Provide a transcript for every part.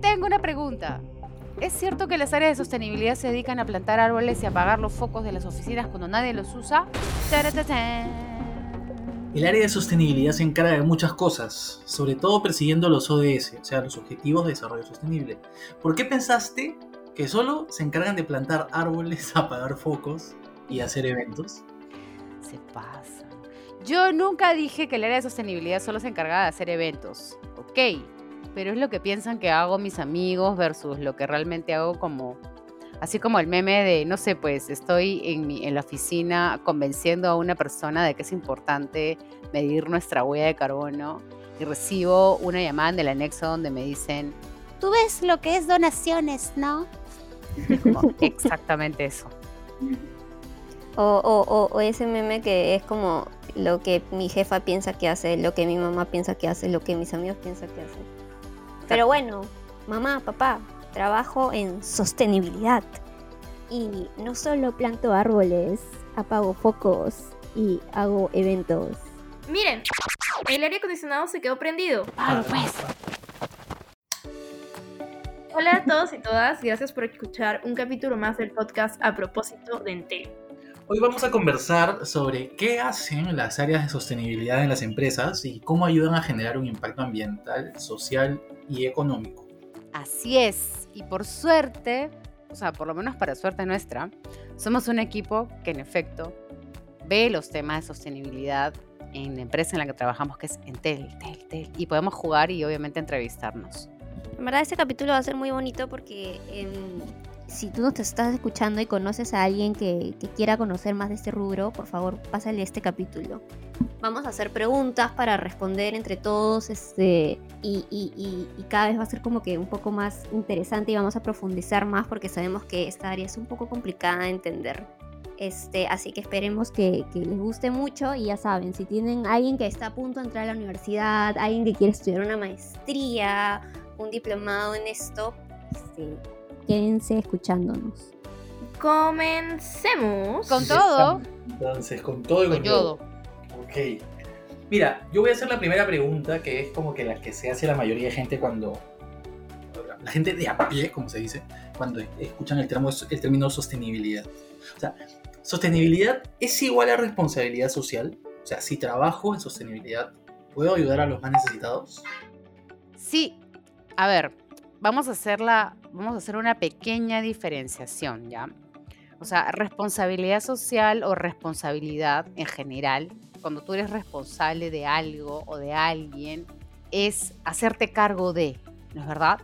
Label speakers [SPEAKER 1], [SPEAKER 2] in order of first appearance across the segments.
[SPEAKER 1] Tengo una pregunta. ¿Es cierto que las áreas de sostenibilidad se dedican a plantar árboles y apagar los focos de las oficinas cuando nadie los usa?
[SPEAKER 2] El área de sostenibilidad se encarga de muchas cosas, sobre todo persiguiendo los ODS, o sea, los Objetivos de Desarrollo Sostenible. ¿Por qué pensaste que solo se encargan de plantar árboles, apagar focos y hacer eventos?
[SPEAKER 1] Se pasa. Yo nunca dije que el área de sostenibilidad solo se encargaba de hacer eventos. Ok, pero es lo que piensan que hago mis amigos versus lo que realmente hago como... Así como el meme de, no sé, pues estoy en, en la oficina convenciendo a una persona de que es importante medir nuestra huella de carbono y recibo una llamada del anexo donde me dicen, tú ves lo que es donaciones, ¿no? exactamente eso.
[SPEAKER 3] O, o, ese meme que es como lo que mi jefa piensa que hace, lo que mi mamá piensa que hace, lo que mis amigos piensan que hace. Pero bueno, mamá, papá, trabajo en sostenibilidad. Y no solo planto árboles, apago focos y hago eventos.
[SPEAKER 4] Miren, el aire acondicionado se quedó prendido.
[SPEAKER 1] Ah, pues.
[SPEAKER 4] Hola a todos y todas, gracias por escuchar un capítulo más del podcast a propósito de Entel.
[SPEAKER 2] Hoy vamos a conversar sobre qué hacen las áreas de sostenibilidad en las empresas y cómo ayudan a generar un impacto ambiental, social y económico.
[SPEAKER 1] Así es, y por suerte, o sea, por lo menos para suerte nuestra, somos un equipo que en efecto ve los temas de sostenibilidad en la empresa en la que trabajamos, que es Entel, Tel, Tel, y podemos jugar y obviamente entrevistarnos.
[SPEAKER 3] En verdad este capítulo va a ser muy bonito porque si tú nos estás escuchando y conoces a alguien que, quiera conocer más de este rubro, por favor, pásale este capítulo. Vamos a hacer preguntas para responder entre todos este, y, y, cada vez va a ser como que un poco más interesante y vamos a profundizar más porque sabemos que esta área es un poco complicada de entender. Este, así que esperemos que, que, les guste mucho y ya saben, si tienen alguien que está a punto de entrar a la universidad, alguien que quiere estudiar una maestría, un diplomado en esto, este, quédense escuchándonos.
[SPEAKER 4] Comencemos.
[SPEAKER 1] Con todo.
[SPEAKER 2] Entonces, con todo y con, todo. Ok. Mira, yo voy a hacer la primera pregunta, que es como que la que se hace la mayoría de gente cuando. La gente de a pie, como se dice, cuando escuchan el, termo, el término sostenibilidad. O sea, ¿sostenibilidad es igual a responsabilidad social? O sea, si trabajo en sostenibilidad, ¿puedo ayudar a los más necesitados?
[SPEAKER 1] Sí. A ver, vamos a hacerla vamos a hacer una pequeña diferenciación, ¿ya? O sea, responsabilidad social o responsabilidad en general, cuando tú eres responsable de algo o de alguien, es hacerte cargo de, ¿no es verdad?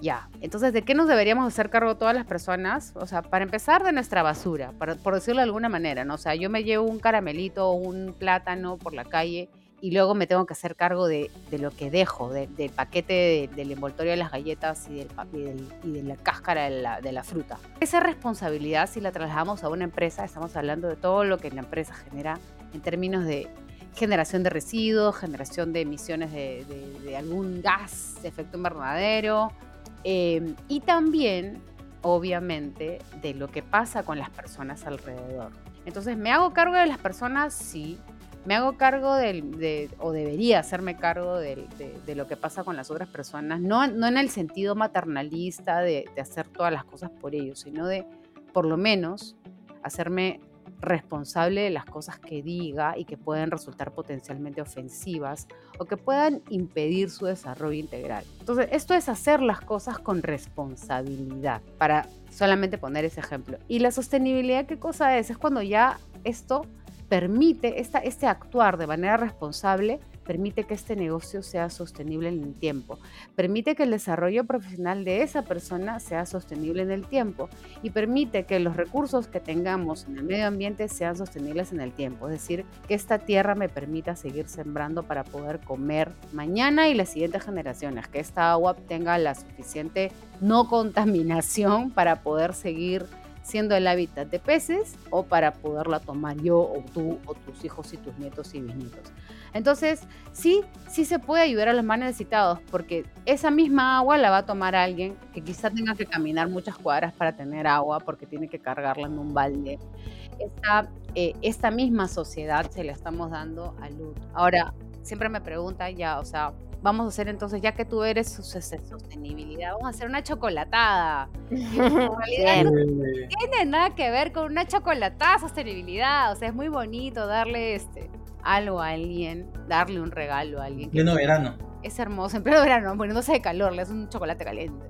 [SPEAKER 1] Ya, entonces, ¿de qué nos deberíamos hacer cargo todas las personas? O sea, para empezar, de nuestra basura, por decirlo de alguna manera, ¿no? O sea, yo me llevo un caramelito o un plátano por la calle y luego me tengo que hacer cargo de, lo que dejo, del paquete del envoltorio de las galletas y, del, y, de la cáscara de la, fruta. Esa responsabilidad, si la trasladamos a una empresa, estamos hablando de todo lo que la empresa genera en términos de generación de residuos, generación de emisiones de, algún gas de efecto invernadero em, y también, obviamente, de lo que pasa con las personas alrededor. Entonces, ¿me hago cargo de las personas? Sí, me hago cargo de, o debería hacerme cargo de, lo que pasa con las otras personas, no, no en el sentido maternalista de, hacer todas las cosas por ellos, sino de, por lo menos, hacerme responsable de las cosas que diga y que pueden resultar potencialmente ofensivas o que puedan impedir su desarrollo integral. Entonces, esto es hacer las cosas con responsabilidad, para solamente poner ese ejemplo. Y la sostenibilidad, ¿qué cosa es? Es cuando ya esto permite, este actuar de manera responsable, permite que este negocio sea sostenible en el tiempo, permite que el desarrollo profesional de esa persona sea sostenible en el tiempo. Y permite que los recursos que tengamos en el medio ambiente sean sostenibles en el tiempo, es decir, que esta tierra me permita seguir sembrando para poder comer mañana y las siguientes generaciones, que esta agua tenga la suficiente no contaminación para poder seguir siendo el hábitat de peces o para poderla tomar yo o tú o tus hijos y tus nietos y bisnietos. Entonces, sí, sí se puede ayudar a los más necesitados porque esa misma agua la va a tomar alguien que quizá tenga que caminar muchas cuadras para tener agua porque tiene que cargarla en un balde. Esta, eh, esta misma sociedad se la estamos dando a luz. Ahora, siempre me preguntan ya, o sea, vamos a hacer entonces, ya que tú eres sostenibilidad, vamos a hacer una chocolatada. en realidad no tiene nada que ver con una chocolatada sostenibilidad, o sea, es muy bonito darle este algo a alguien, darle un regalo a alguien.
[SPEAKER 2] Pleno verano.
[SPEAKER 1] Es hermoso, en pleno verano, poniéndose de calor, le es un chocolate caliente.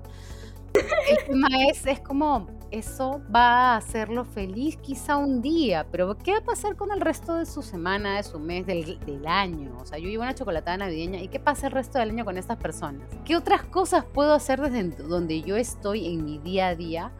[SPEAKER 1] El tema es, es como, eso va a hacerlo feliz quizá un día, pero ¿qué va a pasar con el resto de su semana, de su mes, del, año? O sea, yo llevo una chocolatada navideña y ¿qué pasa el resto del año con estas personas? ¿Qué otras cosas puedo hacer desde donde yo estoy en mi día a día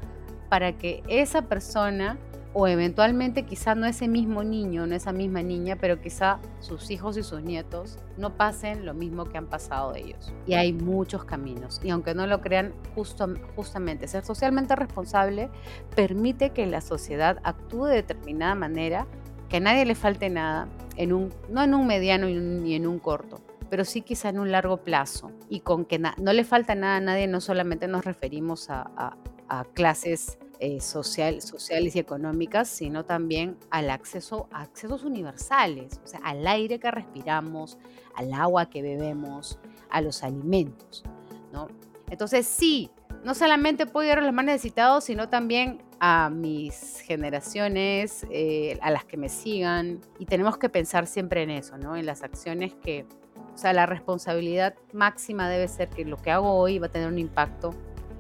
[SPEAKER 1] para que esa persona o eventualmente quizá no ese mismo niño, no esa misma niña, pero quizá sus hijos y sus nietos no pasen lo mismo que han pasado ellos. Y hay muchos caminos. Y aunque no lo crean, justo, justamente ser socialmente responsable permite que la sociedad actúe de determinada manera, que a nadie le falte nada, en un, no en un mediano ni en un corto pero sí quizá en un largo plazo. Y con que no le falta nada a nadie, no solamente nos referimos a, a clases eh, social, sociales y económicas, sino también al acceso a accesos universales, o sea, al aire que respiramos, al agua que bebemos, a los alimentos, ¿no? Entonces, sí, no solamente puedo ayudar a los más necesitados, sino también a mis generaciones, eh, a las que me sigan, y tenemos que pensar siempre en eso, ¿no? En las acciones que, o sea, la responsabilidad máxima debe ser que lo que hago hoy va a tener un impacto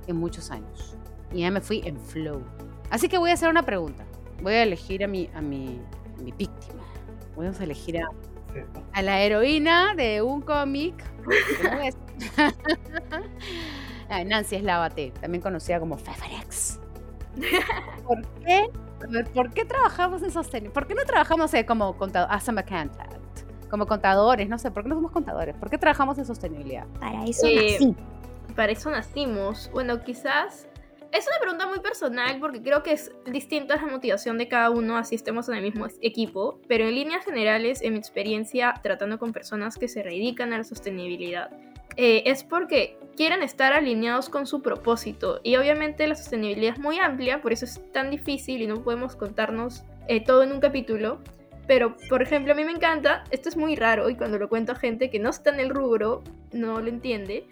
[SPEAKER 1] en muchos años y ya me fui en flow. Así que voy a hacer una pregunta. Voy a elegir a mi, a mi, mi víctima. Voy a elegir a, a la heroína de un cómic. Nancy Eslavate, también conocida como Feferex. ¿Por qué? ¿Por qué trabajamos en sostenibilidad? ¿Por qué no trabajamos eh, como contadores? Como contadores, no sé, ¿por qué no somos contadores? ¿Por qué trabajamos en sostenibilidad?
[SPEAKER 3] Para eso eh,
[SPEAKER 4] Para eso nacimos. Bueno, quizás es una pregunta muy personal porque creo que es distinta la motivación de cada uno, así estemos en el mismo equipo, pero en líneas generales, en mi experiencia tratando con personas que se dedican a la sostenibilidad, eh, es porque quieren estar alineados con su propósito. Y obviamente la sostenibilidad es muy amplia, por eso es tan difícil y no podemos contarnos eh, todo en un capítulo. Pero, por ejemplo, a mí me encanta, esto es muy raro y cuando lo cuento a gente que no está en el rubro, no lo entiende,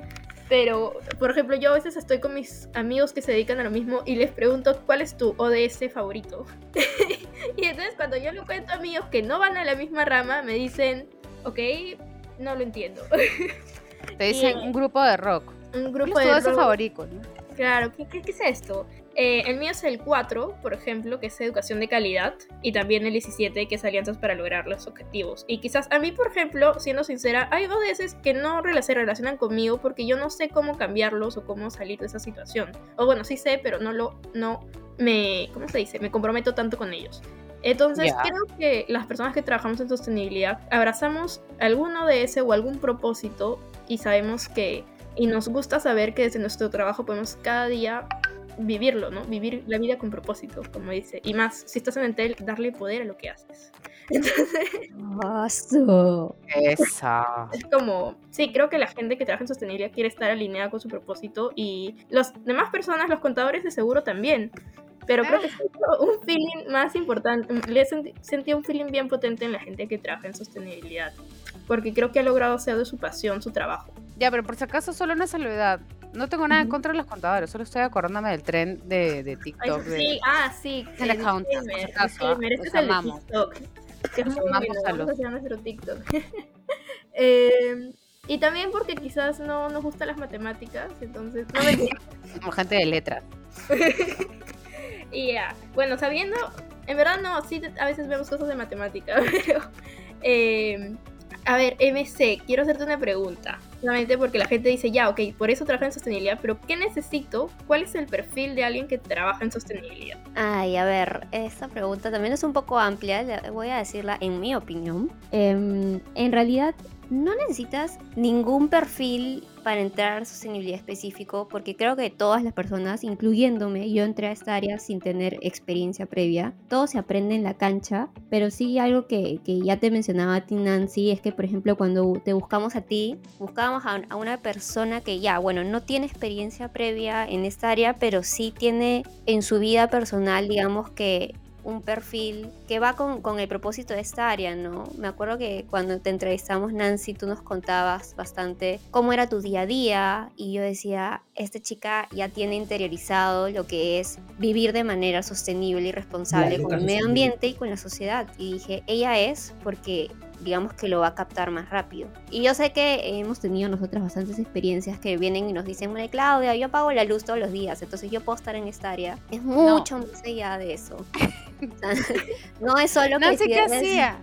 [SPEAKER 4] pero, por ejemplo, yo a veces estoy con mis amigos que se dedican a lo mismo y les pregunto cuál es tu ODS favorito. y entonces cuando yo le cuento a amigos que no van a la misma rama, me dicen, ok, no lo entiendo.
[SPEAKER 1] Te dicen un grupo de rock.
[SPEAKER 4] Un grupo de
[SPEAKER 1] rock. favorito, ¿no?
[SPEAKER 4] Claro, ¿qué, qué, es esto? Eh, el mío es el 4, por ejemplo, que es educación de calidad, y también el 17, que es alianzas para lograr los objetivos. Y quizás a mí, por ejemplo, siendo sincera, hay dos veces que no se relacionan conmigo porque yo no sé cómo cambiarlos o cómo salir de esa situación. O bueno, sí sé, pero no lo, no me, ¿cómo se dice? Me comprometo tanto con ellos. Entonces, creo que las personas que trabajamos en sostenibilidad abrazamos alguno de ese o algún propósito y sabemos que y nos gusta saber que desde nuestro trabajo podemos cada día vivirlo, ¿no? Vivir la vida con propósito, como dice. Y más, si estás en Entel, darle poder a lo que haces. Entonces...
[SPEAKER 1] Esa.
[SPEAKER 4] Es como, sí, creo que la gente que trabaja en sostenibilidad quiere estar alineada con su propósito y las demás personas, los contadores de seguro también. Pero creo que ah. un feeling más importante, le sentí un feeling bien potente en la gente que trabaja en sostenibilidad, porque creo que ha logrado hacer de su pasión su trabajo.
[SPEAKER 1] Ya, pero por si acaso solo una salvedad. No tengo nada en contra de los contadores, solo estoy acordándome del tren de, de TikTok.
[SPEAKER 4] sí, ah, sí.
[SPEAKER 1] El account.
[SPEAKER 4] Sí, mereces el de TikTok. Que es muy bueno, vamos a hacer nuestro TikTok. eh, y también porque quizás no nos gustan las matemáticas, entonces no me
[SPEAKER 1] Como gente de letras.
[SPEAKER 4] y ya, bueno, sabiendo, en verdad no, sí, a veces vemos cosas de matemática, pero... Eh, a ver, MC, quiero hacerte una pregunta. Solamente porque la gente dice, ya, ok, por eso trabaja en sostenibilidad, pero ¿qué necesito? ¿Cuál es el perfil de alguien que trabaja en sostenibilidad?
[SPEAKER 3] Ay, a ver, esta pregunta también es un poco amplia, voy a decirla en mi opinión. Em, en realidad, no necesitas ningún perfil para entrar a sostenibilidad específico, porque creo que todas las personas, incluyéndome, yo entré a esta área sin tener experiencia previa. Todo se aprende en la cancha, pero sí algo que, que ya te mencionaba a ti, Nancy, es que, por ejemplo, cuando te buscamos a ti, buscábamos a, a una persona que ya, bueno, no tiene experiencia previa en esta área, pero sí tiene en su vida personal, digamos que un perfil que va con, con, el propósito de esta área, ¿no? Me acuerdo que cuando te entrevistamos, Nancy, tú nos contabas bastante cómo era tu día a día y yo decía, esta chica ya tiene interiorizado lo que es vivir de manera sostenible y responsable con el medio ambiente y con la sociedad. Y dije, ella es porque digamos que lo va a captar más rápido. Y yo sé que hemos tenido nosotras bastantes experiencias que vienen y nos dicen, bueno, Claudia, yo apago la luz todos los días, entonces yo puedo estar en esta área. Es mucho más allá de eso. no es solo
[SPEAKER 1] Nancy, ¿qué hacía?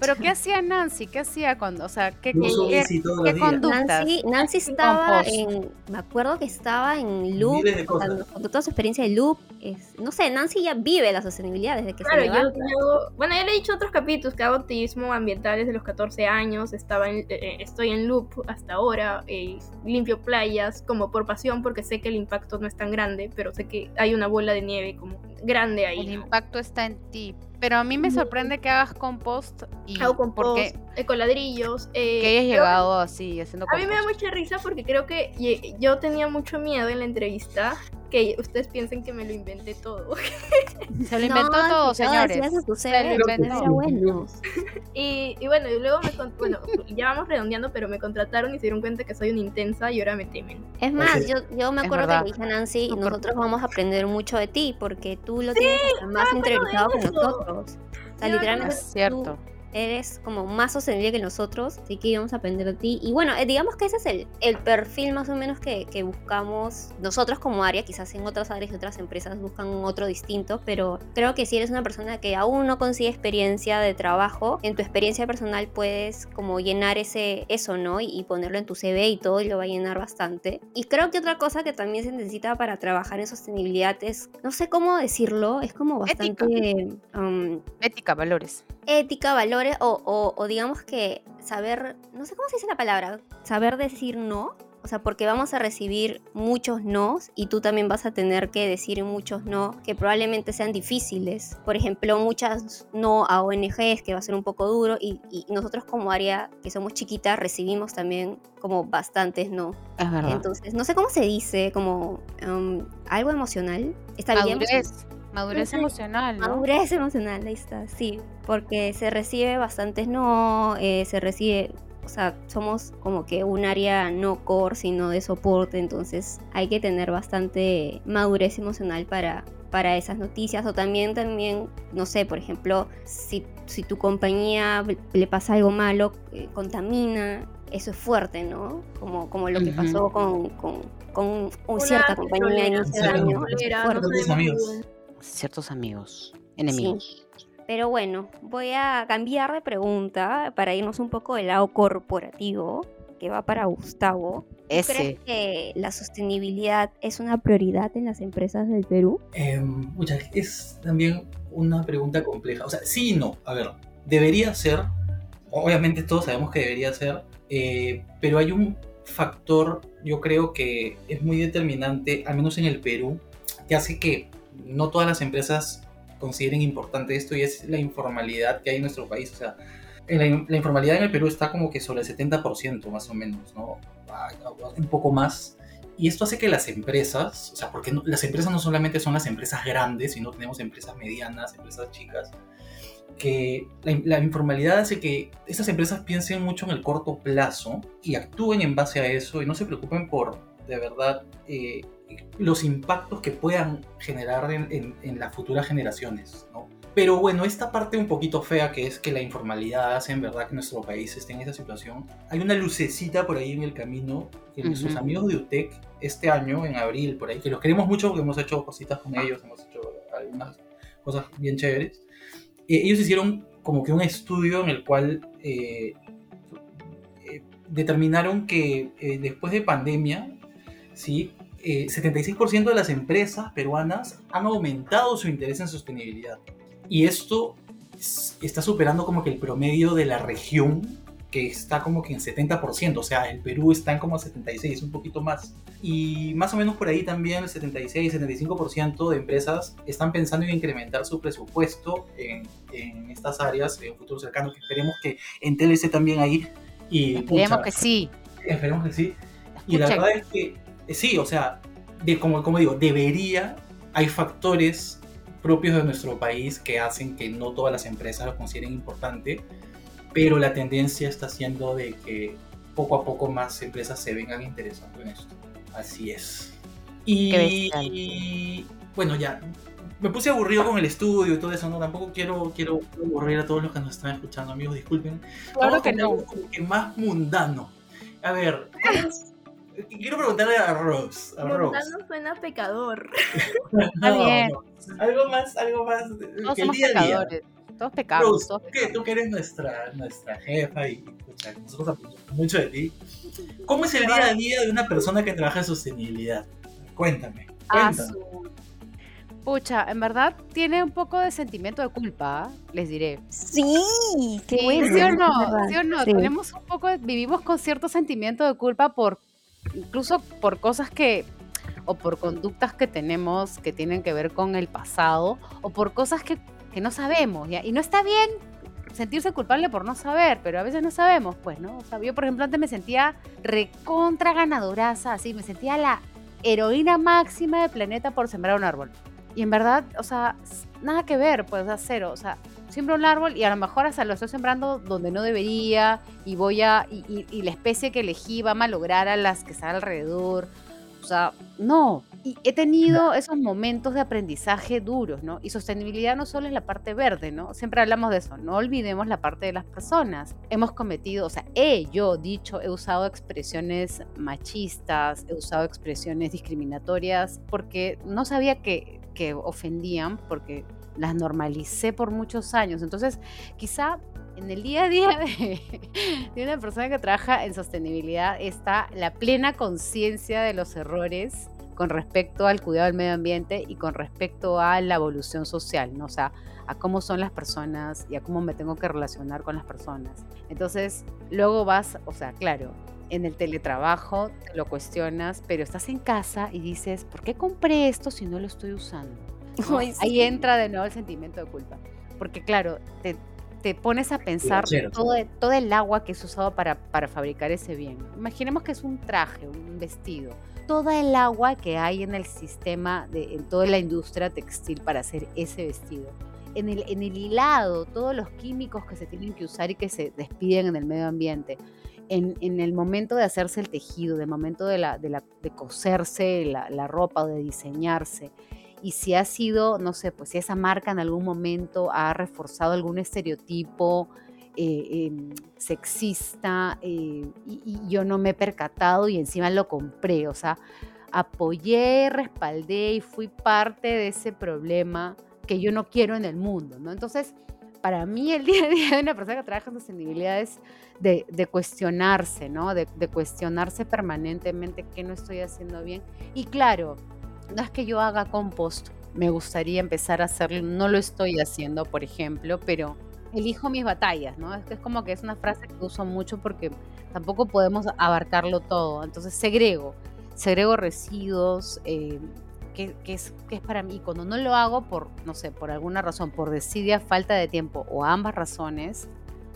[SPEAKER 1] Pero ¿qué hacía Nancy? ¿Qué hacía cuando, o sea, qué, qué, qué, conductas?
[SPEAKER 3] Nancy, estaba en, me acuerdo que estaba en Loop, con toda su experiencia de Loop, es, no sé, Nancy ya vive la sostenibilidad desde que
[SPEAKER 4] claro,
[SPEAKER 3] se
[SPEAKER 4] yo, yo, bueno, ya le he dicho otros capítulos que hago activismo ambiental desde los 14 años, estaba en, eh, eh, estoy en Loop hasta ahora, eh, limpio playas como por pasión porque sé que el impacto no es tan grande, pero sé que hay una bola de nieve como grande ahí.
[SPEAKER 1] El impacto está en ti. Pero a mí me sorprende que hagas compost y
[SPEAKER 4] Hago compost, porque ecoladrillos.
[SPEAKER 1] Eh, que hayas llegado así haciendo compost.
[SPEAKER 4] A mí me da mucha risa porque creo que yo tenía mucho miedo en la entrevista que ustedes piensen que me lo inventé todo.
[SPEAKER 1] Se lo inventó todo, señores. Se lo inventó.
[SPEAKER 4] Bueno. Y, y, bueno, y luego me bueno, ya vamos redondeando, pero me contrataron y se dieron cuenta que soy una intensa y ahora me temen.
[SPEAKER 3] Es más, yo, yo me acuerdo que dije Nancy, nosotros vamos a aprender mucho de ti porque tú lo tienes más interiorizado que nosotros. O sea, literalmente.
[SPEAKER 1] Es cierto
[SPEAKER 3] eres como más sostenible que nosotros, así que íbamos a aprender de ti. Y bueno, eh, digamos que ese es el, el perfil más o menos que, que, buscamos nosotros como área, quizás en otras áreas y otras empresas buscan otro distinto, pero creo que si eres una persona que aún no consigue experiencia de trabajo, en tu experiencia personal puedes como llenar ese, eso, ¿no? Y, ponerlo en tu CV y todo y lo va a llenar bastante. Y creo que otra cosa que también se necesita para trabajar en sostenibilidad es, no sé cómo decirlo, es como bastante...
[SPEAKER 1] Ética, um, Ética valores.
[SPEAKER 3] Ética, valores o, digamos que saber, no sé cómo se dice la palabra, saber decir no. O sea, porque vamos a recibir muchos no y tú también vas a tener que decir muchos no que probablemente sean difíciles. Por ejemplo, muchas no a ONGs que va a ser un poco duro y, nosotros como área que somos chiquitas recibimos también como bastantes no.
[SPEAKER 1] Es verdad.
[SPEAKER 3] Entonces, no sé cómo se dice, como um, algo emocional. Está bien.
[SPEAKER 1] Madurez emocional, ¿no?
[SPEAKER 3] Madurez emocional, ahí está, sí. Porque se recibe bastantes no, eh, se recibe, o sea, somos como que un área no core, sino de soporte, entonces hay que tener bastante madurez emocional para, para esas noticias. O también, también, no sé, por ejemplo, si, si tu compañía le pasa algo malo, eh, contamina, eso es fuerte, ¿no? Como, como lo que pasó con, con, con un cierta compañía en inicio de año
[SPEAKER 1] ciertos amigos, enemigos.
[SPEAKER 3] Pero bueno, voy a cambiar de pregunta para irnos un poco del lado corporativo, que va para Gustavo. ¿Crees que la sostenibilidad es una prioridad en las empresas del Perú?
[SPEAKER 2] Eh, es también una pregunta compleja. O sea, sí y no. A ver, debería ser, obviamente todos sabemos que debería ser, eh, pero hay un factor, yo creo que es muy determinante, al menos en el Perú, que hace que no todas las empresas consideren importante esto y es la informalidad que hay en nuestro país. O sea, la, informalidad en el Perú está como que sobre el 70% más o menos, ¿no? Un poco más. Y esto hace que las empresas, o sea, porque las empresas no solamente son las empresas grandes, sino tenemos empresas medianas, empresas chicas, que la, la, informalidad hace que estas empresas piensen mucho en el corto plazo y actúen en base a eso y no se preocupen por, de verdad, eh, los impactos que puedan generar en, las futuras generaciones, ¿no? Pero bueno, esta parte un poquito fea que es que la informalidad hace en verdad que nuestro país esté en esa situación. Hay una lucecita por ahí en el camino que nuestros amigos de UTEC este año, en abril, por ahí, que los queremos mucho porque hemos hecho cositas con ellos, hemos hecho algunas cosas bien chéveres. Eh, ellos hicieron como que un estudio en el cual eh, eh, determinaron que después de pandemia, ¿sí? 76% eh, de las empresas peruanas han aumentado su interés en sostenibilidad. Y esto está superando como que el promedio de la región, que está como que en 70%, o sea, el Perú está en como 76, un poquito más. Y más o menos por ahí también el 76, 75% de empresas están pensando en incrementar su presupuesto en, en estas áreas en un futuro cercano, que esperemos que en TLC también ahí. Y,
[SPEAKER 1] esperemos que sí.
[SPEAKER 2] Esperemos que sí. Y la verdad es que sí, o sea, de, como, como digo, debería, hay factores propios de nuestro país que hacen que no todas las empresas lo consideren importante, pero la tendencia está siendo de que poco a poco más empresas se vengan interesando en esto. Así es. Y, bueno, ya, me puse aburrido con el estudio y todo eso, no, tampoco quiero, quiero aburrir a todos los que nos están escuchando, amigos, disculpen.
[SPEAKER 1] Claro que no.
[SPEAKER 2] Que más mundano. A ver, quiero preguntarle a Rose. A
[SPEAKER 4] mundano suena pecador.
[SPEAKER 1] Está bien.
[SPEAKER 2] algo más, algo más.
[SPEAKER 1] Todos que el día pecadores. Todos pecamos.
[SPEAKER 2] Rose, Tú, que eres nuestra, nuestra jefa y escucha, nosotros aprendemos mucho de ti. ¿Cómo es el día a día de una persona que trabaja en sostenibilidad? Cuéntame. Ah, cuéntame.
[SPEAKER 1] Pucha, en verdad tiene un poco de sentimiento de culpa, les diré.
[SPEAKER 3] Sí,
[SPEAKER 1] qué bueno. ¿Sí o no? ¿Sí o no? Tenemos un poco, vivimos con cierto sentimiento de culpa por, incluso por cosas que, o por conductas que tenemos que tienen que ver con el pasado, o por cosas que, que no sabemos, ¿ya? Y no está bien sentirse culpable por no saber, pero a veces no sabemos, pues, ¿no? Yo, por ejemplo, antes me sentía recontra ganadoraza, así, me sentía la heroína máxima del planeta por sembrar un árbol. Y en verdad, o sea, nada que ver, pues, o cero. O sea, siembro un árbol y a lo mejor hasta lo estoy sembrando donde no debería y voy a, y, la especie que elegí va a malograr a las que están alrededor. O sea, no. Y he tenido esos momentos de aprendizaje duros, ¿no? Y sostenibilidad no solo es la parte verde, ¿no? Siempre hablamos de eso. No olvidemos la parte de las personas. Hemos cometido, o sea, he yo dicho, he usado expresiones machistas, he usado expresiones discriminatorias porque no sabía que que ofendían porque las normalicé por muchos años. Entonces, quizá en el día a día de, una persona que trabaja en sostenibilidad está la plena conciencia de los errores con respecto al cuidado del medio ambiente y con respecto a la evolución social, ¿no? O sea, a cómo son las personas y a cómo me tengo que relacionar con las personas. Entonces, luego vas, o sea, claro, en el teletrabajo te lo cuestionas, pero estás en casa y dices, ¿por qué compré esto si no lo estoy usando? Ahí entra de nuevo el sentimiento de culpa. Porque claro, te, te pones a pensar todo, todo, el agua que es usado para, para fabricar ese bien. Imaginemos que es un traje, un vestido. Toda el agua que hay en el sistema, de, en toda la industria textil para hacer ese vestido. En el, en el hilado, todos los químicos que se tienen que usar y que se despiden en el medio ambiente en, el momento de hacerse el tejido, de momento de, la, de, la, de coserse la, ropa o de diseñarse, y si ha sido, no sé, pues si esa marca en algún momento ha reforzado algún estereotipo eh, em, sexista eh, y, yo no me he percatado y encima lo compré, o sea, apoyé, respaldé y fui parte de ese problema que yo no quiero en el mundo, ¿no? Entonces, para mí el día a día de una persona que trabaja en sostenibilidad es de, cuestionarse, ¿no? De, cuestionarse permanentemente qué no estoy haciendo bien. Y claro, no es que yo haga compost, me gustaría empezar a hacerlo, no lo estoy haciendo, por ejemplo, pero elijo mis batallas, ¿no? Es es como que es una frase que uso mucho porque tampoco podemos abarcarlo todo. Entonces segrego, segrego residuos, eh, que, es, que es para mí. Cuando no lo hago por, no sé, por alguna razón, por desidia, falta de tiempo o ambas razones,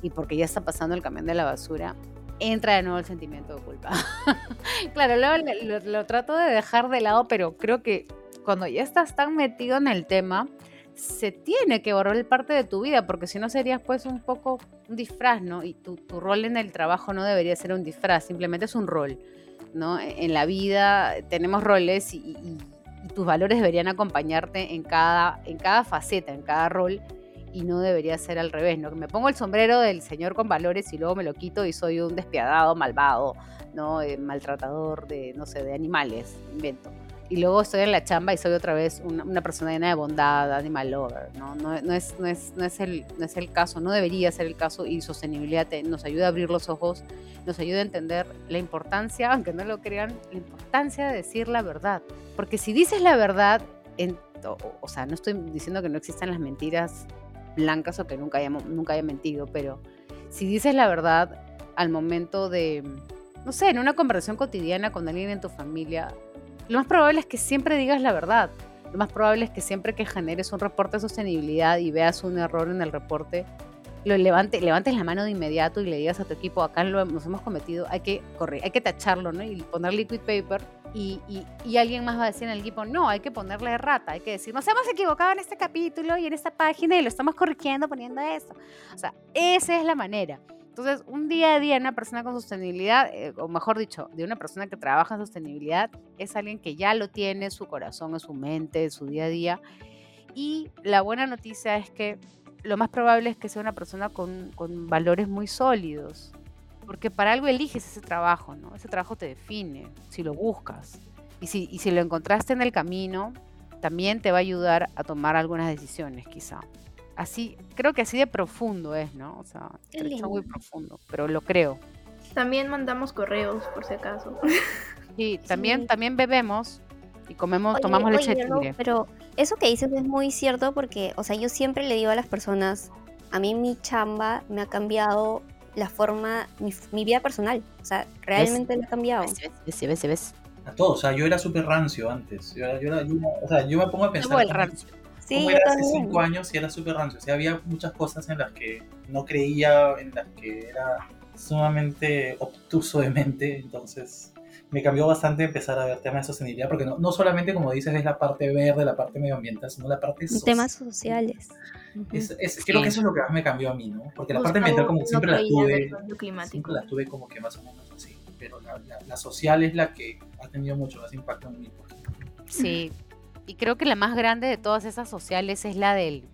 [SPEAKER 1] y porque ya está pasando el camión de la basura, entra de nuevo el sentimiento de culpa. claro, luego lo, trato de dejar de lado, pero creo que cuando ya estás tan metido en el tema, se tiene que borrar parte de tu vida, porque si no serías pues un poco un disfraz, ¿no? Y tu, tu, rol en el trabajo no debería ser un disfraz, simplemente es un rol, ¿no? E, en la vida tenemos roles y, tus valores deberían acompañarte en cada, en cada faceta, en cada rol y no debería ser al revés, ¿no? Me pongo el sombrero del señor con valores y luego me lo quito y soy un despiadado, malvado, ¿no? Eh, maltratador de, no sé, de animales, invento. Y luego estoy en la chamba y soy otra vez una, persona llena de bondad, animal lover, ¿no? No, no, es, no, es, no, es el, no es el caso, no debería ser el caso y sostenibilidad nos ayuda a abrir los ojos, nos ayuda a entender la importancia, aunque no lo crean, la importancia de decir la verdad. Porque si dices la verdad, en, o sea, no estoy diciendo que no existan las mentiras blancas o que nunca haya, nunca haya mentido, pero si dices la verdad al momento de, no sé, en una conversación cotidiana con alguien en tu familia, lo más probable es que siempre digas la verdad. Lo más probable es que siempre que generes un reporte de sostenibilidad y veas un error en el reporte, lo levante, levantes la mano de inmediato y le digas a tu equipo, acá lo, nos hemos cometido, hay que correr, hay que tacharlo, ¿no? Y poner liquid paper y, alguien más va a decir en el equipo, no, hay que ponerle rata, hay que decir, nos hemos equivocado en este capítulo y en esta página y lo estamos corrigiendo poniendo esto. O sea, esa es la manera. Entonces, un día a día, una persona con sostenibilidad, eh, o mejor dicho, de una persona que trabaja en sostenibilidad, es alguien que ya lo tiene en su corazón, en su mente, en su día a día. Y la buena noticia es que lo más probable es que sea una persona con, valores muy sólidos, porque para algo eliges ese trabajo, ¿no? Ese trabajo te define, si lo buscas. Y si lo encontraste en el camino, también te va a ayudar a tomar algunas decisiones, quizá. Así, creo que así de profundo es, ¿no? O sea, es muy profundo, pero lo creo.
[SPEAKER 4] También mandamos correos, por si acaso.
[SPEAKER 1] Sí, también, también bebemos y comemos, tomamos leche de tigre.
[SPEAKER 3] pero eso que dices es muy cierto porque, o sea, yo siempre le digo a las personas, a mí mi chamba me ha cambiado la forma, mi, vida personal. O sea, realmente me ha cambiado.
[SPEAKER 1] Ves, ves, ves,
[SPEAKER 2] A todos, o sea, yo era súper rancio antes. Yo, yo, o sea, yo me pongo a pensar.
[SPEAKER 1] el rancio.
[SPEAKER 2] Sí, era hace cinco años y era súper rancio. O sea, había muchas cosas en las que no creía, en las que era sumamente obtuso de mente. Entonces, me cambió bastante empezar a ver temas de sostenibilidad, porque no, no solamente, como dices, es la parte verde, la parte medioambiental, sino la parte social.
[SPEAKER 3] Temas sociales.
[SPEAKER 2] creo que eso es lo que más me cambió a mí, ¿no? Porque la parte ambiental como siempre la tuve, siempre la tuve como que más o menos así, pero la, la, social es la que ha tenido mucho más impacto en mí.
[SPEAKER 1] Sí, y creo que la más grande de todas esas sociales es la del,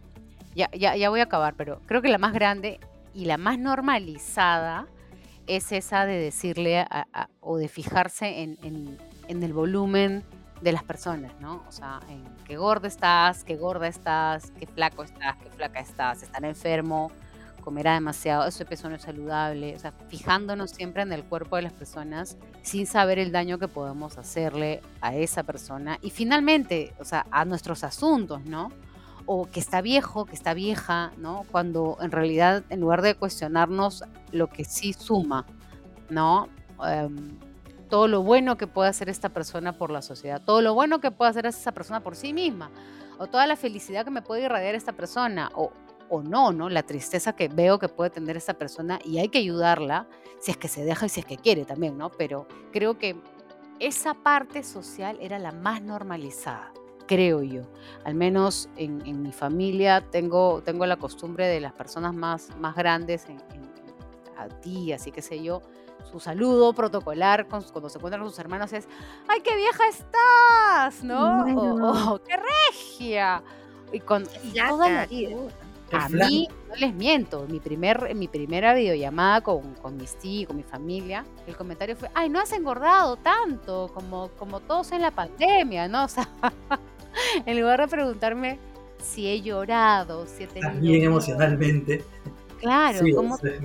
[SPEAKER 1] ya, ya, ya voy a acabar, pero creo que la más grande y la más normalizada es esa de decirle o de fijarse en, el volumen de las personas, ¿no? O sea, en qué gorda estás, qué gorda estás, qué flaco estás, qué flaca estás, estar enfermo, comerá demasiado, ese peso no es saludable, o sea, fijándonos siempre en el cuerpo de las personas sin saber el daño que podemos hacerle a esa persona y finalmente, o sea, a nuestros asuntos, ¿no? o que está viejo, que está vieja, ¿no? Cuando en realidad, en lugar de cuestionarnos lo que sí suma, ¿no? Em, todo lo bueno que puede hacer esta persona por la sociedad, todo lo bueno que puede hacer esa persona por sí misma, o toda la felicidad que me puede irradiar esta persona, o, o no, ¿no? La tristeza que veo que puede tener esta persona y hay que ayudarla, si es que se deja y si es que quiere también, ¿no? Pero creo que esa parte social era la más normalizada creo yo. Al menos en, mi familia tengo, tengo la costumbre de las personas más, más grandes, en, a ti, así que sé yo, su saludo protocolar cuando se encuentran con sus hermanos es, ¡ay, qué vieja estás! ¿No? O, ¡qué regia! Y con toda la vida. A mí, no les miento, mi, primer, mi primera videollamada con, con mis tíos, con mi familia, el comentario fue, ay, no has engordado tanto como, como todos en la pandemia, ¿no? O sea, en lugar de preguntarme si he llorado, si he tenido...
[SPEAKER 2] También emocionalmente.
[SPEAKER 1] Claro, ¿cómo, te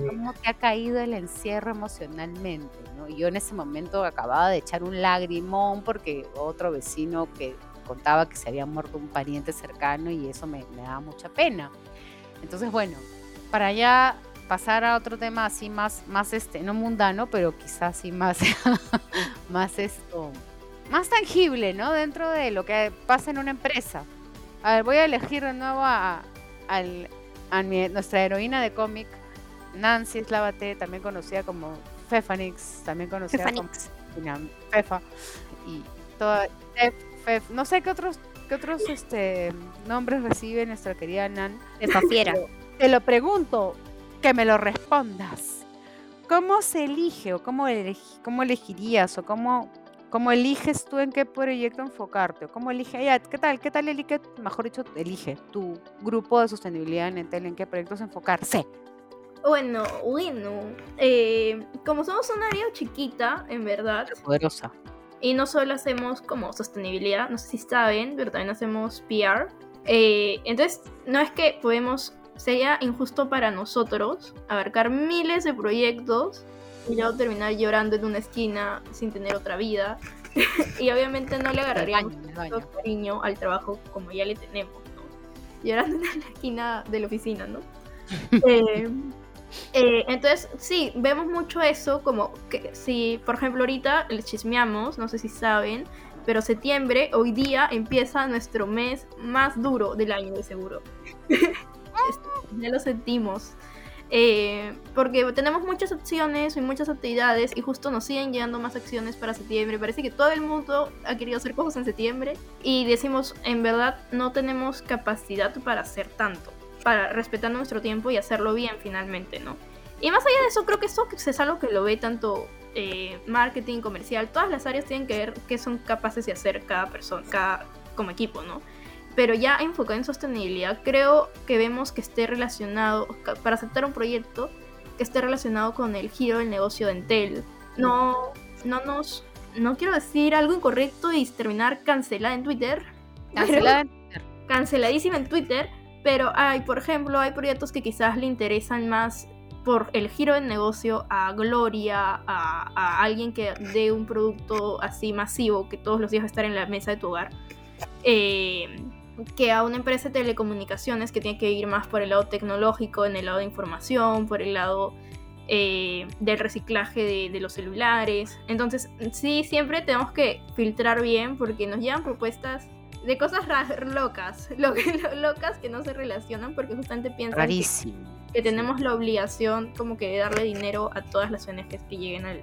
[SPEAKER 1] ha caído el encierro emocionalmente? ¿no? Yo en ese momento acababa de echar un lagrimón porque otro vecino que contaba que se había muerto un pariente cercano y eso me, me daba mucha pena. Entonces, bueno, para ya pasar a otro tema así más, más este, no mundano, pero quizás sí más, más esto, más tangible, ¿no? Dentro de lo que pasa en una empresa. A ver, voy a elegir de nuevo a, nuestra heroína de cómic, Nancy Slavate, también conocida como Fefanix, también conocida como Fefa, y toda, Fef, no sé qué otros qué otros este, nombres recibe nuestra querida Nan.
[SPEAKER 3] Fefa Fiera.
[SPEAKER 1] Te lo pregunto, que me lo respondas. ¿Cómo se elige o cómo, cómo elegirías o cómo ¿Cómo eliges tú en qué proyecto enfocarte? ¿Cómo elige, qué tal, qué tal elige, mejor dicho, elige tu grupo de sostenibilidad en Entel, en qué proyectos enfocarse?
[SPEAKER 4] Bueno, bueno, eh, como somos una área chiquita, en verdad.
[SPEAKER 1] Poderosa.
[SPEAKER 4] Y no solo hacemos como sostenibilidad, no sé si saben, pero también hacemos PR. Eh, entonces, no es que podemos, sería injusto para nosotros abarcar miles de proyectos y luego terminar llorando en una esquina sin tener otra vida. y obviamente no le agarraríamos tanto cariño al trabajo como ya le tenemos, ¿no? Llorando en la esquina de la oficina, ¿no? Eh, eh, entonces, sí, vemos mucho eso, como que si, por ejemplo, ahorita le chismeamos, no sé si saben, pero septiembre, hoy día, empieza nuestro mes más duro del año, de seguro. ya lo sentimos. Eh, porque tenemos muchas opciones y muchas actividades y justo nos siguen llegando más acciones para septiembre. Parece que todo el mundo ha querido hacer cosas en septiembre y decimos, en verdad no tenemos capacidad para hacer tanto, para respetar nuestro tiempo y hacerlo bien finalmente, ¿no? Y más allá de eso, creo que eso es algo que lo ve tanto eh, marketing, comercial, todas las áreas tienen que ver qué son capaces de hacer cada persona, cada, como equipo, ¿no? pero ya enfocado en sostenibilidad, creo que vemos que esté relacionado, para aceptar un proyecto, que esté relacionado con el giro del negocio de Entel. No, no nos, no quiero decir algo incorrecto y terminar cancelada en Twitter.
[SPEAKER 1] Cancelada en Twitter.
[SPEAKER 4] Canceladísima en Twitter, pero hay, por ejemplo, hay proyectos que quizás le interesan más por el giro del negocio a Gloria, a, a alguien que dé un producto así masivo que todos los días va a estar en la mesa de tu hogar. Eh, que a una empresa de telecomunicaciones que tiene que ir más por el lado tecnológico, en el lado de información, por el lado eh, del reciclaje de, los celulares. Entonces, sí, siempre tenemos que filtrar bien porque nos llegan propuestas de cosas locas, locas que no se relacionan porque justamente piensan que, tenemos la obligación como que de darle dinero a todas las ONGs que lleguen a,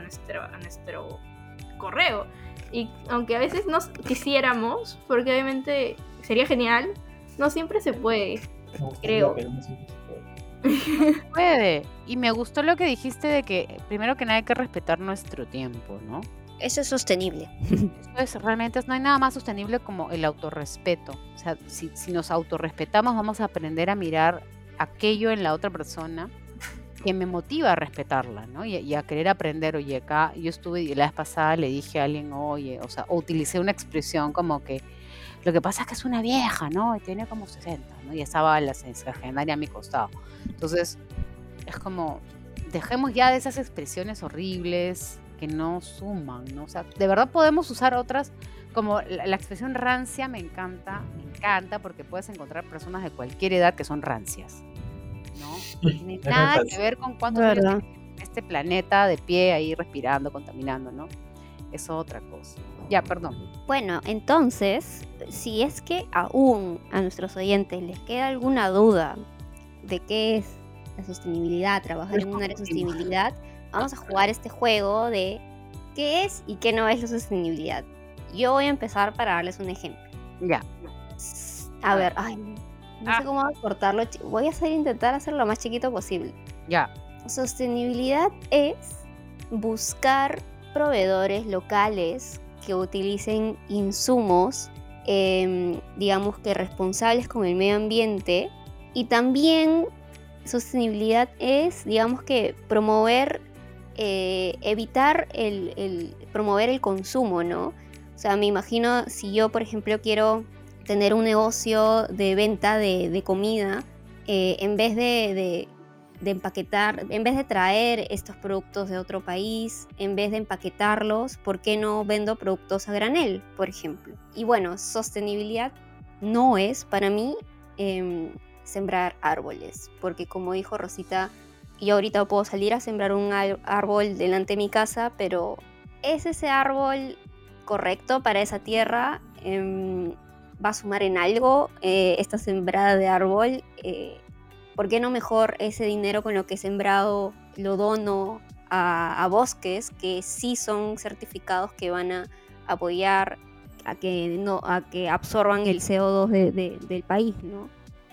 [SPEAKER 4] nuestro, a nuestro correo. Y aunque a veces no quisiéramos, porque obviamente sería genial, no siempre se puede, creo.
[SPEAKER 1] puede. Y me gustó lo que dijiste de que primero que nada hay que respetar nuestro tiempo, ¿no?
[SPEAKER 3] Eso es sostenible.
[SPEAKER 1] Eso es, realmente no hay nada más sostenible como el autorrespeto. O sea, si, si nos autorrespetamos vamos a aprender a mirar aquello en la otra persona que me motiva a respetarla, ¿no? Y, a querer aprender, oye, acá yo estuve, la vez pasada le dije a alguien, oye, o sea, utilicé una expresión como que, lo que pasa es que es una vieja, ¿no? Y tiene como 60, ¿no? Y estaba la sexagenaria a mi costado. Entonces, es como, dejemos ya de esas expresiones horribles que no suman, ¿no? O sea, de verdad podemos usar otras, como la, la expresión rancia me encanta, me encanta porque puedes encontrar personas de cualquier edad que son rancias. ¿no? tiene nada que ver con cuánto este planeta de pie ahí respirando, contaminando, ¿no? Es otra cosa. Ya, perdón.
[SPEAKER 3] Bueno, entonces, si es que aún a nuestros oyentes les queda alguna duda de qué es la sostenibilidad, trabajar en un área de sostenibilidad, vamos a jugar este juego de qué es y qué no es la sostenibilidad. Yo voy a empezar para darles un ejemplo.
[SPEAKER 1] Ya.
[SPEAKER 3] A ver, ay, no sé ah. cómo cortarlo. Voy a hacer, intentar hacerlo lo más chiquito posible.
[SPEAKER 1] Ya.
[SPEAKER 3] Sostenibilidad es buscar proveedores locales que utilicen insumos, em, digamos que responsables con el medio ambiente. Y también sostenibilidad es, digamos que promover, eh, evitar el promover el consumo, ¿no? O sea, me imagino si yo, por ejemplo, quiero tener un negocio de venta de, comida, eh, en vez de, empaquetar, en vez de traer estos productos de otro país, en vez de empaquetarlos, ¿por qué no vendo productos a granel, por ejemplo? Y bueno, sostenibilidad no es para mí em, sembrar árboles, porque como dijo Rosita, yo ahorita puedo salir a sembrar un árbol delante de mi casa, pero ¿es ese árbol correcto para esa tierra? Em, va a sumar en algo eh, esta sembrada de árbol, eh, ¿por qué no mejor ese dinero con lo que he sembrado lo dono a, bosques que sí son certificados que van a apoyar a que, no, a que absorban el CO2 del país, ¿no?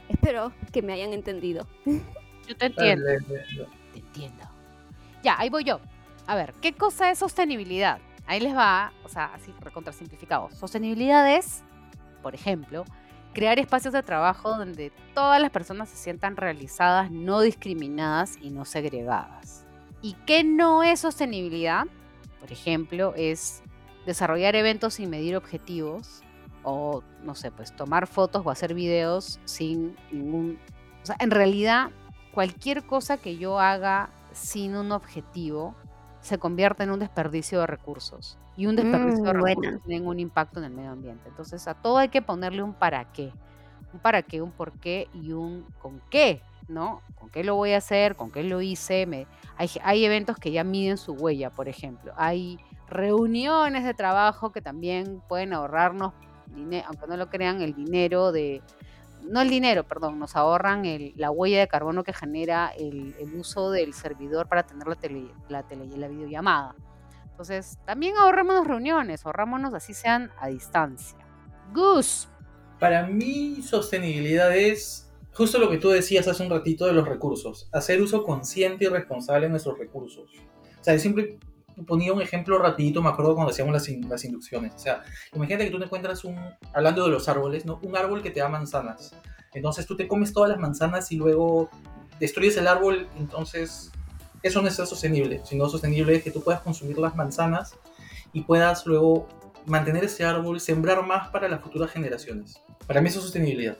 [SPEAKER 3] Espero que me hayan entendido.
[SPEAKER 1] Yo te entiendo. Te entiendo. Ya, ahí voy yo. A ver, ¿qué cosa es sostenibilidad? Ahí les va, o sea, así recontrasimplificado. Sostenibilidad es por ejemplo, crear espacios de trabajo donde todas las personas se sientan realizadas, no discriminadas y no segregadas. ¿Y qué no es sostenibilidad? Por ejemplo, es desarrollar eventos sin medir objetivos o, no sé, pues tomar fotos o hacer videos sin ningún... O sea, en realidad, cualquier cosa que yo haga sin un objetivo se convierte en un desperdicio de recursos. Y un desperdicio de mm, recursos tiene un impacto en el medio ambiente. Entonces, a todo hay que ponerle un para qué. Un para qué, un por qué y un con qué, ¿no? ¿Con qué lo voy a hacer? ¿Con qué lo hice? Me, hay, hay eventos que ya miden su huella, por ejemplo. Hay reuniones de trabajo que también pueden ahorrarnos, aunque no lo crean, el dinero de, no el dinero, perdón, nos ahorran la huella de carbono que genera el, uso del servidor para tener la, tele, la, tele, la videollamada. Entonces, también ahorramos reuniones, ahorrámonos así sean a distancia. Gus.
[SPEAKER 2] Para mí, sostenibilidad es justo lo que tú decías hace un ratito de los recursos. Hacer uso consciente y responsable de nuestros recursos. O sea, siempre ponía un ejemplo rapidito, me acuerdo cuando hacíamos las, las inducciones. O sea, imagínate que tú te encuentras un, hablando de los árboles, ¿no? Un árbol que te da manzanas. Entonces tú te comes todas las manzanas y luego destruyes el árbol, entonces eso no es sostenible. Sino sostenible es que tú puedas consumir las manzanas y puedas luego mantener ese árbol, sembrar más para las futuras generaciones. Para mí eso es sostenibilidad.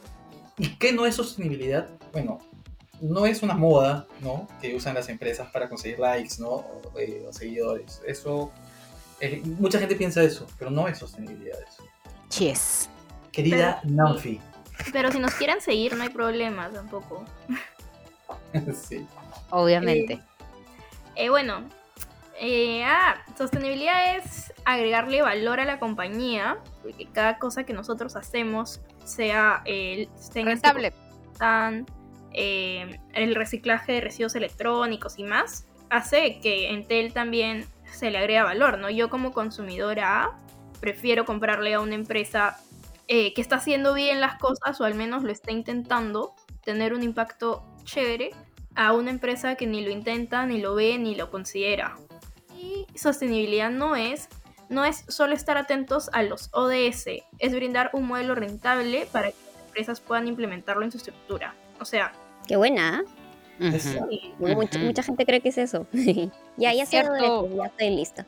[SPEAKER 2] ¿Y qué no es sostenibilidad? Bueno, no es una moda, ¿no? Que usan las empresas para conseguir likes, ¿no? O, eh, seguidores. Eso, eh, mucha gente piensa eso, pero no es sostenibilidad eso.
[SPEAKER 1] Yes.
[SPEAKER 2] Querida Nanfi.
[SPEAKER 4] Pero si nos quieren seguir, no hay problema tampoco.
[SPEAKER 2] sí.
[SPEAKER 1] Obviamente.
[SPEAKER 4] Eh, bueno, ah, sostenibilidad es agregarle valor a la compañía, que cada cosa que nosotros hacemos sea, eh,
[SPEAKER 1] rentable.
[SPEAKER 4] Tan, eh, el reciclaje de residuos electrónicos y más, hace que Entel también se le agrega valor, ¿no? Yo como consumidora prefiero comprarle a una empresa eh, que está haciendo bien las cosas o al menos lo está intentando tener un impacto chévere a una empresa que ni lo intenta, ni lo ve, ni lo considera. Y sostenibilidad no es, no es solo estar atentos a los ODS, es brindar un modelo rentable para que las empresas puedan implementarlo en su estructura. O sea,
[SPEAKER 3] Qué buena. mucha, gente cree que es eso. ya, ya sé, ya estoy lista.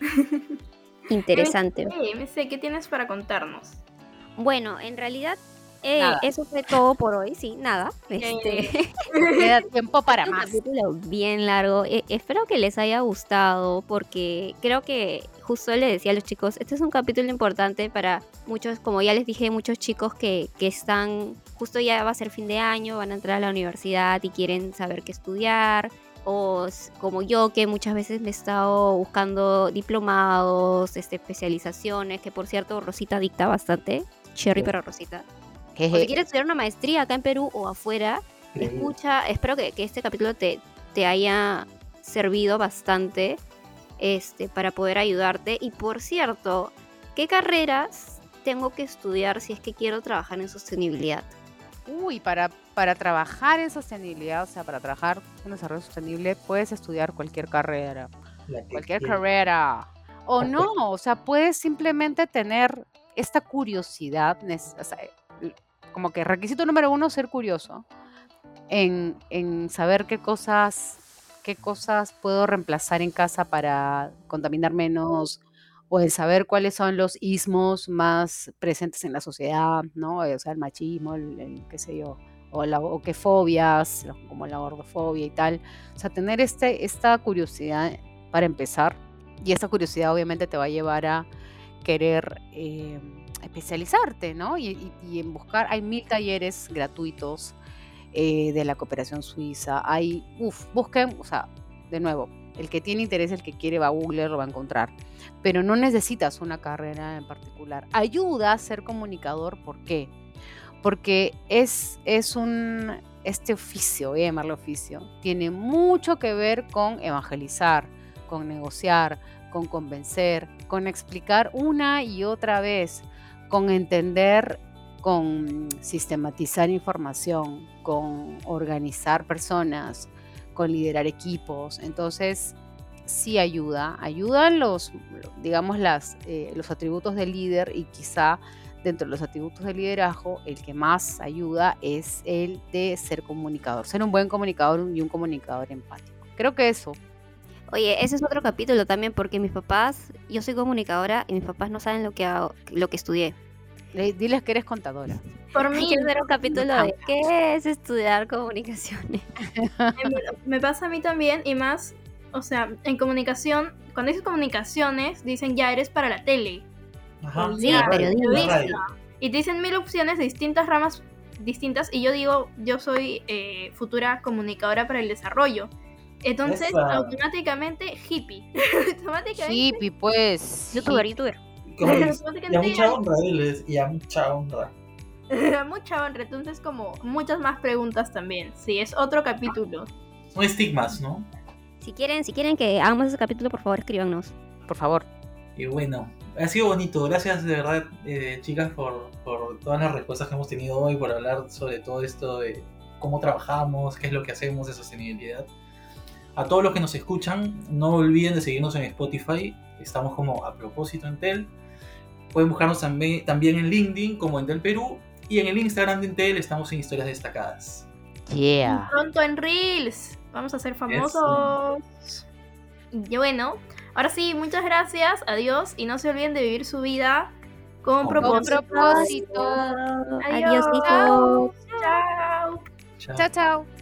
[SPEAKER 3] Interesante.
[SPEAKER 4] MC, ¿qué tienes para contarnos?
[SPEAKER 3] Bueno, en realidad eh, eso fue todo por hoy, sí, nada. Este...
[SPEAKER 1] Queda tiempo para más.
[SPEAKER 3] Un capítulo bien largo. Eh, espero que les haya gustado porque creo que justo le decía a los chicos, este es un capítulo importante para muchos, como ya les dije, muchos chicos que, que están, justo ya va a ser fin de año, van a entrar a la universidad y quieren saber qué estudiar o como yo que muchas veces me he estado buscando diplomados, este, especializaciones, que por cierto Rosita dicta bastante, Cherry pero Rosita. O si quieres estudiar una maestría acá en Perú o afuera, escucha, espero que, este capítulo te, te haya servido bastante este, para poder ayudarte. Y por cierto, ¿qué carreras tengo que estudiar si es que quiero trabajar en sostenibilidad?
[SPEAKER 1] Uy, para, para trabajar en sostenibilidad, o sea, para trabajar en desarrollo sostenible, puedes estudiar cualquier carrera. Cualquier carrera. O no, o sea, puedes simplemente tener esta curiosidad, o sea, como que requisito número uno, ser curioso en, saber qué cosas, qué cosas puedo reemplazar en casa para contaminar menos, o en saber cuáles son los ismos más presentes en la sociedad, ¿no? O sea, el machismo, el, qué sé yo, o, la, o qué fobias, como la gordofobia y tal. O sea, tener este, esta curiosidad para empezar, y esta curiosidad obviamente te va a llevar a querer... Eh, especializarte, ¿no? Y, en buscar, hay mil talleres gratuitos eh, de la cooperación suiza, hay, uff, busquen, o sea, de nuevo, el que tiene interés, el que quiere va a Google, lo va a encontrar, pero no necesitas una carrera en particular. Ayuda a ser comunicador, ¿por qué? Porque es, es un, este oficio, voy a llamarlo oficio, tiene mucho que ver con evangelizar, con negociar, con convencer, con explicar una y otra vez con entender, con sistematizar información, con organizar personas, con liderar equipos. Entonces, sí ayuda, ayudan los, digamos, las, eh, los atributos del líder y quizá dentro de los atributos del liderazgo, el que más ayuda es el de ser comunicador, ser un buen comunicador y un comunicador empático. Creo que eso.
[SPEAKER 3] Oye, ese es otro capítulo también porque mis papás, yo soy comunicadora y mis papás no saben lo que hago, lo que estudié.
[SPEAKER 1] Diles que eres contadora.
[SPEAKER 3] Por mí quiero hacer un capítulo de qué es estudiar comunicaciones.
[SPEAKER 4] me pasa a mí también y más, o sea, en comunicación, cuando dices comunicaciones, dicen ya eres para la tele.
[SPEAKER 3] Ajá. Sí, periodista.
[SPEAKER 4] Y te dicen mil opciones de distintas ramas distintas y yo digo, yo soy eh, futura comunicadora para el desarrollo. Entonces, automáticamente hippie.
[SPEAKER 1] automáticamente, hippie, pues.
[SPEAKER 3] Youtuber, youtuber.
[SPEAKER 2] y a mucha honra, diles, y a mucha honra.
[SPEAKER 4] mucha honra. Entonces, como muchas más preguntas también. Sí, es otro capítulo.
[SPEAKER 2] Son estigmas, ¿no?
[SPEAKER 3] Si quieren, si quieren que hagamos ese capítulo, por favor, escríbanos.
[SPEAKER 1] Por favor.
[SPEAKER 2] Y bueno, ha sido bonito. Gracias de verdad, eh, chicas, por, por todas las respuestas que hemos tenido hoy, por hablar sobre todo esto de cómo trabajamos, qué es lo que hacemos de sostenibilidad. A todos los que nos escuchan, no olviden de seguirnos en Spotify. Estamos como a propósito en Tel. Pueden buscarnos también, también en LinkedIn como en Tel Perú. Y en el Instagram de Intel estamos en historias destacadas.
[SPEAKER 1] Yeah.
[SPEAKER 4] Pronto en Reels. Vamos a ser famosos. Y bueno, ahora sí, muchas gracias. Adiós. Y no se olviden de vivir su vida con, propósito.
[SPEAKER 1] propósito.
[SPEAKER 3] Adiós,
[SPEAKER 4] Chao. Chao.
[SPEAKER 1] Chao, chao.